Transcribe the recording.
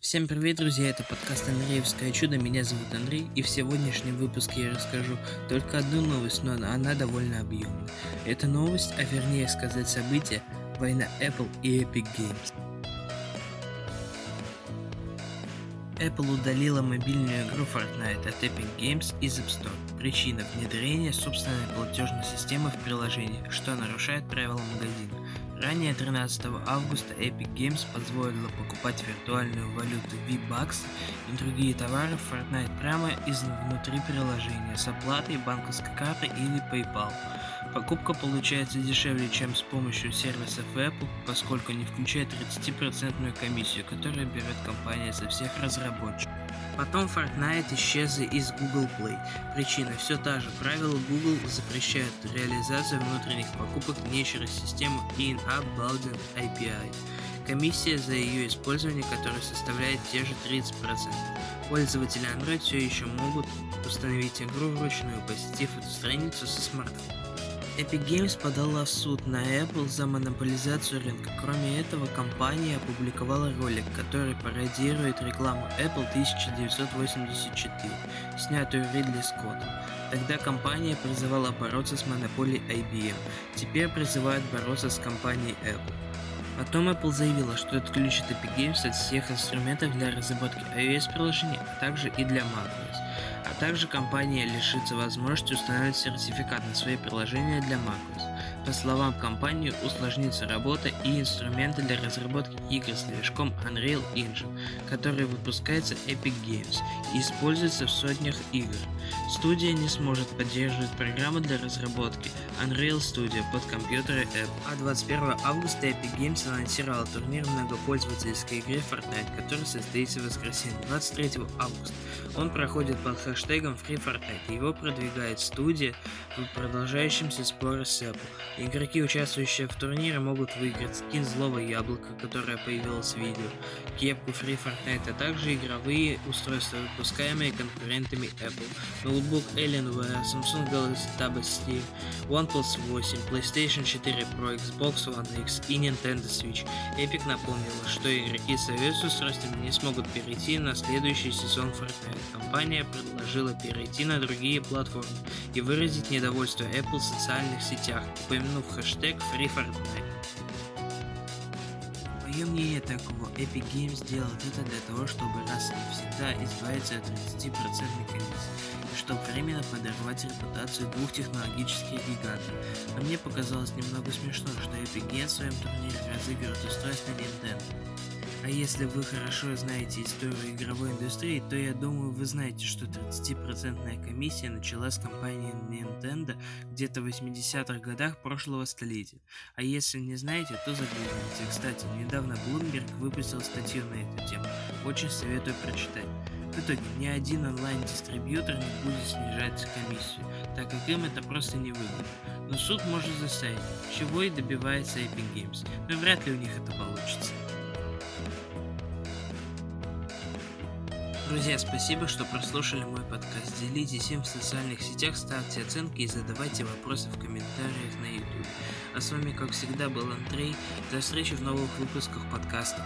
Всем привет, друзья, это подкаст Андреевское чудо, меня зовут Андрей, и в сегодняшнем выпуске я расскажу только одну новость, но она довольно объемная. Это новость, а вернее сказать событие, война Apple и Epic Games. Apple удалила мобильную игру Fortnite от Epic Games из App Store. Причина – внедрение собственной платежной системы в приложение, что нарушает правила магазина. Ранее 13 августа Epic Games позволила покупать виртуальную валюту V-Bucks и другие товары в Fortnite прямо из внутри приложения с оплатой банковской карты или PayPal. Покупка получается дешевле, чем с помощью сервисов Apple, поскольку не включает 30% комиссию, которую берет компания со всех разработчиков. Потом Fortnite исчез из Google Play. Причина все та же. Правила Google запрещают реализацию внутренних покупок не через систему In-App Building API. Комиссия за ее использование, которая составляет те же 30%. Пользователи Android все еще могут установить игру вручную, посетив эту страницу со смартфона. Epic Games подала в суд на Apple за монополизацию рынка. Кроме этого, компания опубликовала ролик, который пародирует рекламу Apple 1984, снятую Ридли Скоттом. Тогда компания призывала бороться с монополией IBM, теперь призывает бороться с компанией Apple. Потом Apple заявила, что отключит Epic Games от всех инструментов для разработки iOS-приложений, а также и для macOS. А также компания лишится возможности устанавливать сертификат на свои приложения для macOS. По словам компании, усложнится работа и инструменты для разработки игр с движком Unreal Engine, который выпускается Epic Games и используется в сотнях игр. Студия не сможет поддерживать программы для разработки Unreal Studio под компьютеры Apple. А 21 августа Epic Games анонсировала турнир многопользовательской игры Fortnite, который состоится в воскресенье 23 августа. Он проходит под хэштегом Free Fortnite. Его продвигает студия в продолжающемся споре с Apple. Игроки, участвующие в турнире, могут выиграть скин злого яблока, которое появилось в видео, кепку Free Fortnite, а также игровые устройства, выпускаемые конкурентами Apple, ноутбук Alienware, Samsung Galaxy Tab S7, OnePlus 8, PlayStation 4 Pro, Xbox One X и Nintendo Switch. Epic напомнила, что игроки с iOS-устройствами не смогут перейти на следующий сезон Fortnite. Компания предложила перейти на другие платформы и выразить недовольство Apple в социальных сетях, упомянув хэштег FreeFortnite. Мое мнение таково, Epic Games делает это для того, чтобы раз и навсегда избавиться от 30% комиссии, чтобы временно подорвать репутацию двух технологических гигантов. Но мне показалось немного смешно, что Epic Games в своем турнире разыгрывает устройство Nintendo. А если вы хорошо знаете историю игровой индустрии, то я думаю, вы знаете, что 30% комиссия началась с компании Nintendo где-то в 80-х годах прошлого столетия. А если не знаете, то загуглите. Кстати, недавно Bloomberg выпустил статью на эту тему. Очень советую прочитать. В итоге ни один онлайн-дистрибьютор не будет снижать комиссию, так как им это просто не выгодно. Но суд может заставить, чего и добивается Epic Games, но вряд ли у них это получится. Друзья, спасибо, что прослушали мой подкаст. Делитесь им в социальных сетях, ставьте оценки и задавайте вопросы в комментариях на YouTube. А с вами, как всегда, был Андрей. До встречи в новых выпусках подкаста.